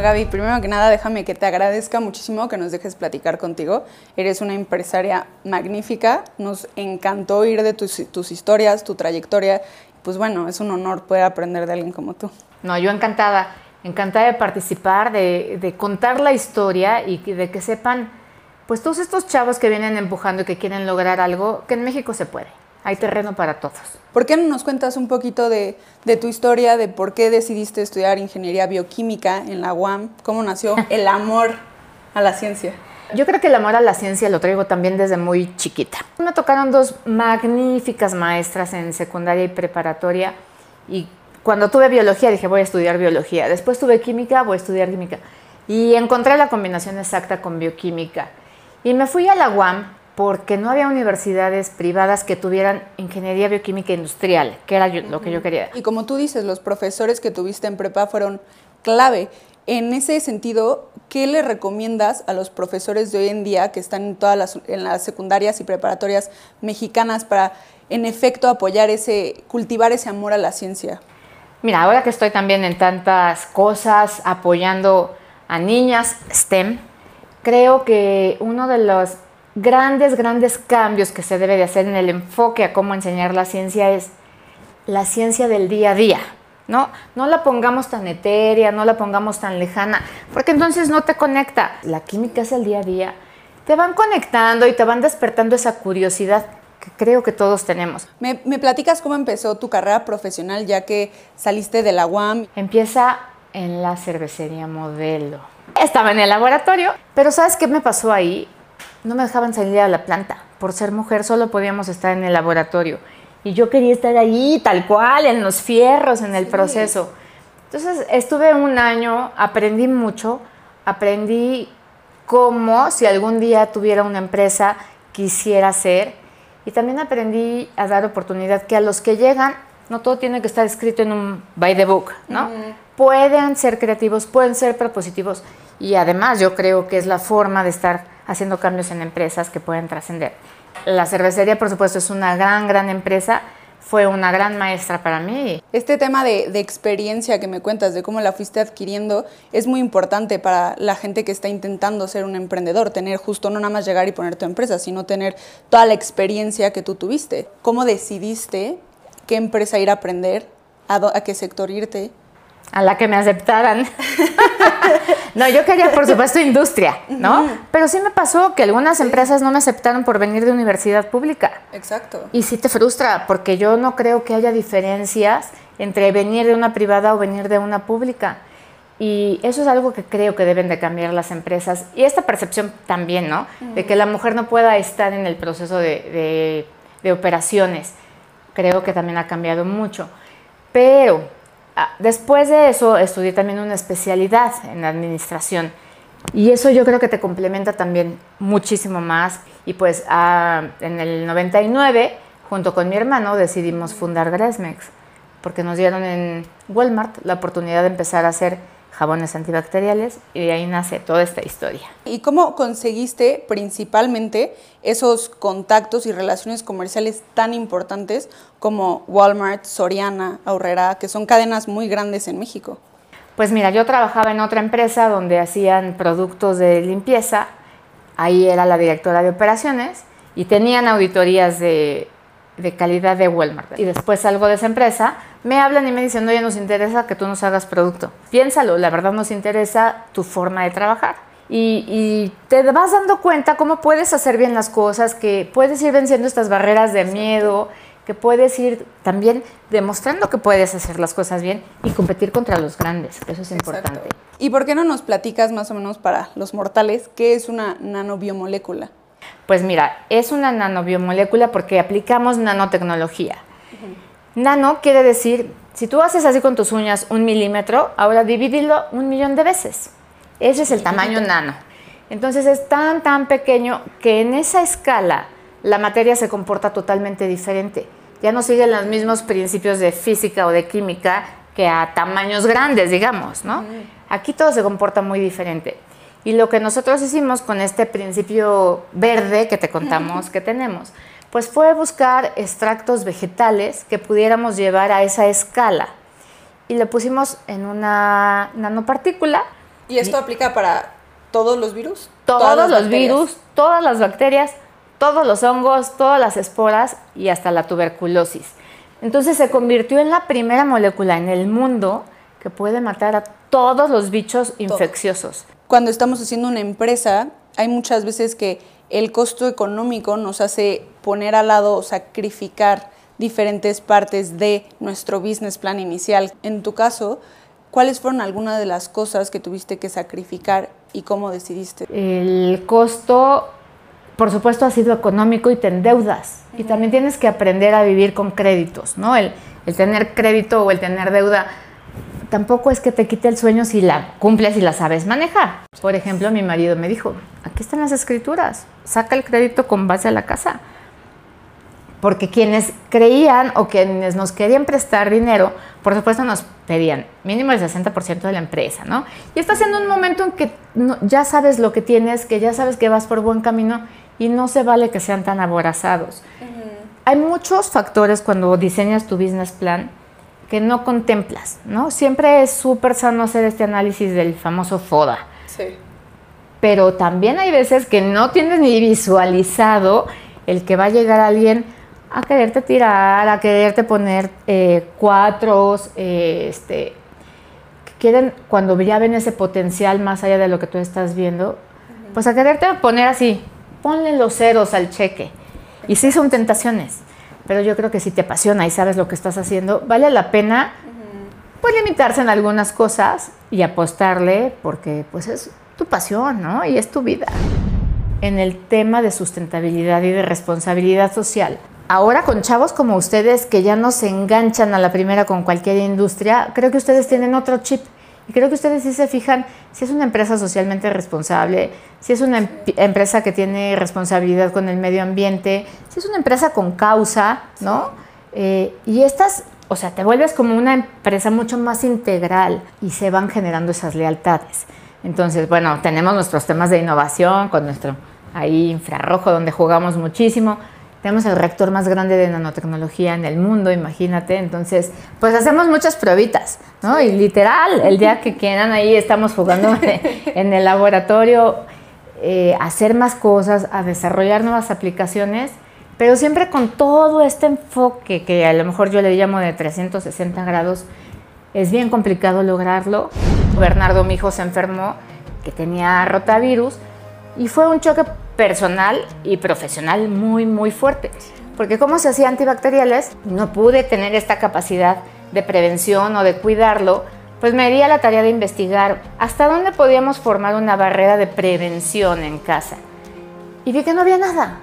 Gaby, primero que nada, déjame que te agradezca muchísimo que nos dejes platicar contigo. Eres una empresaria magnífica. Nos encantó oír de tus, tus historias, tu trayectoria. Pues bueno, es un honor poder aprender de alguien como tú. No, yo encantada, encantada de participar, de, de contar la historia y de que sepan, pues todos estos chavos que vienen empujando y que quieren lograr algo, que en México se puede. Hay terreno para todos. ¿Por qué no nos cuentas un poquito de, de, tu historia, de por qué decidiste estudiar ingeniería bioquímica en la UAM? ¿Cómo nació el amor a la ciencia? Yo creo que el amor a la ciencia lo traigo también desde muy chiquita. Me tocaron dos magníficas maestras en secundaria y preparatoria y cuando tuve biología dije voy a estudiar biología. Después tuve química, voy a estudiar química. Y encontré la combinación exacta con bioquímica. Y me fui a la UAM porque no había universidades privadas que tuvieran ingeniería bioquímica industrial, que era yo, lo que yo quería. Y como tú dices, los profesores que tuviste en prepa fueron clave. En ese sentido, ¿qué le recomiendas a los profesores de hoy en día que están en todas las, en las secundarias y preparatorias mexicanas para, en efecto, apoyar ese, cultivar ese amor a la ciencia? Mira, ahora que estoy también en tantas cosas apoyando a niñas STEM, creo que uno de los grandes, grandes cambios que se debe de hacer en el enfoque a cómo enseñar la ciencia es la ciencia del día a día. ¿no? No la pongamos tan etérea, no la pongamos tan lejana, porque entonces no te conecta. La química es el día a día. Te van conectando y te van despertando esa curiosidad que creo que todos tenemos. ¿Me, me platicas cómo empezó tu carrera profesional ya que saliste de la UAM? Empieza en la cervecería modelo. Estaba en el laboratorio, pero ¿sabes qué me pasó ahí? No me dejaban salir a la planta. Por ser mujer solo podíamos estar en el laboratorio. Y yo quería estar ahí, tal cual, en los fierros, en el sí. proceso. Entonces estuve un año, aprendí mucho, aprendí cómo, si algún día tuviera una empresa, quisiera ser. Y también aprendí a dar oportunidad que a los que llegan, no todo tiene que estar escrito en un by the book, ¿no? Uh -huh. Pueden ser creativos, pueden ser propositivos. Y además yo creo que es la forma de estar haciendo cambios en empresas que pueden trascender. La cervecería, por supuesto, es una gran, gran empresa. Fue una gran maestra para mí. Este tema de, de, experiencia que me cuentas, de cómo la fuiste adquiriendo, es muy importante para la gente que está intentando ser un emprendedor. Tener justo no nada más llegar y poner tu empresa, sino tener toda la experiencia que tú tuviste. ¿Cómo decidiste qué empresa ir a aprender, a, a qué sector irte? a la que me aceptaran. no, yo quería, por supuesto, industria, ¿no? Uh -huh. Pero sí me pasó que algunas sí. empresas no me aceptaron por venir de universidad pública. Exacto. Y sí te frustra, porque yo no creo que haya diferencias entre venir de una privada o venir de una pública. Y eso es algo que creo que deben de cambiar las empresas. Y esta percepción también, ¿no? Uh -huh. De que la mujer no pueda estar en el proceso de, de, de operaciones. Creo que también ha cambiado mucho. Pero Después de eso estudié también una especialidad en administración y eso yo creo que te complementa también muchísimo más. Y pues ah, en el 99, junto con mi hermano, decidimos fundar Gresmex porque nos dieron en Walmart la oportunidad de empezar a hacer jabones antibacteriales y de ahí nace toda esta historia. ¿Y cómo conseguiste principalmente esos contactos y relaciones comerciales tan importantes como Walmart, Soriana, Aurrera, que son cadenas muy grandes en México? Pues mira, yo trabajaba en otra empresa donde hacían productos de limpieza, ahí era la directora de operaciones y tenían auditorías de, de calidad de Walmart. Y después salgo de esa empresa, me hablan y me dicen, oye, nos interesa que tú nos hagas producto. Piénsalo, la verdad nos interesa tu forma de trabajar. Y, y, te vas dando cuenta cómo puedes hacer bien las cosas, que puedes ir venciendo estas barreras de miedo, que puedes ir también demostrando que puedes hacer las cosas bien y competir contra los grandes, eso es importante. Exacto. ¿Y por qué no nos platicas más o menos para los mortales qué es una nanobiomolécula? Pues mira, es una nanobiomolécula porque aplicamos nanotecnología. Uh -huh. Nano quiere decir, si tú haces así con tus uñas un milímetro, ahora divídelo un millón de veces. Ese es el tamaño nano. Entonces es tan, tan pequeño que en esa escala la materia se comporta totalmente diferente. Ya no siguen los mismos principios de física o de química que a tamaños grandes, digamos, ¿no? Aquí todo se comporta muy diferente. Y lo que nosotros hicimos con este principio verde que te contamos que tenemos, pues fue buscar extractos vegetales que pudiéramos llevar a esa escala. Y lo pusimos en una nanopartícula ¿Y esto aplica para todos los virus? Todos los virus, todas las bacterias, todos los hongos, todas las esporas y hasta la tuberculosis. Entonces se convirtió en la primera molécula en el mundo que puede matar a todos los bichos infecciosos. Cuando estamos haciendo una empresa, hay muchas veces que el costo económico nos hace poner al lado o sacrificar diferentes partes de nuestro business plan inicial. En tu caso, ¿cuáles fueron algunas de las cosas que tuviste que sacrificar y cómo decidiste? El costo, por supuesto, ha sido económico y te endeudas. Y también tienes que aprender a vivir con créditos, ¿no? El, el tener crédito o el tener deuda tampoco es que te quite el sueño si la cumples y la sabes manejar. Por ejemplo, mi marido me dijo, aquí están las escrituras, saca el crédito con base a la casa. Porque quienes creían o quienes nos querían prestar dinero, por supuesto nos pedían mínimo el 60% de la empresa, ¿no? Y estás en un momento en que ya sabes lo que tienes, que ya sabes que vas por buen camino y no se vale que sean tan aborazados. Hay muchos factores cuando diseñas tu business plan que no contemplas, ¿no? Siempre es súper sano hacer este análisis del famoso FODA. Sí. Pero también hay veces que no tienes ni visualizado el que va a llegar alguien a quererte tirar, a quererte poner eh, cuatros, eh, este, que quieren, cuando ya ven ese potencial más allá de lo que tú estás viendo, pues a quererte poner así, ponle los ceros al cheque. Y sí son tentaciones pero yo creo que si te apasiona y sabes lo que estás haciendo, vale la pena pues limitarse en algunas cosas y apostarle porque pues es tu pasión, ¿no? Y es tu vida. En el tema de sustentabilidad y de responsabilidad social. Ahora con chavos como ustedes que ya no se enganchan a la primera con cualquier industria, creo que ustedes tienen otro chip y creo que ustedes sí se fijan si es una empresa socialmente responsable, si es una empresa que tiene responsabilidad con el medio ambiente, si es una empresa con causa, ¿no? Eh, y estas, o sea, te vuelves como una empresa mucho más integral y se van generando esas lealtades. Entonces, bueno, tenemos nuestros temas de innovación con nuestro ahí infrarrojo donde jugamos muchísimo tenemos el reactor más grande de nanotecnología en el mundo, imagínate. Entonces, pues hacemos muchas pruebitas, ¿no? Y literal, el día que quieran ahí estamos jugando en el laboratorio, eh, hacer más cosas, a desarrollar nuevas aplicaciones, pero siempre con todo este enfoque que a lo mejor yo le llamo de 360 grados. Es bien complicado lograrlo. Bernardo, mi hijo, se enfermó, que tenía rotavirus, y fue un choque personal y profesional muy, muy fuerte. Porque como se hacía antibacteriales, no pude tener esta capacidad de prevención o de cuidarlo, pues me di a la tarea de investigar hasta dónde podíamos formar una barrera de prevención en casa. Y vi que no había nada.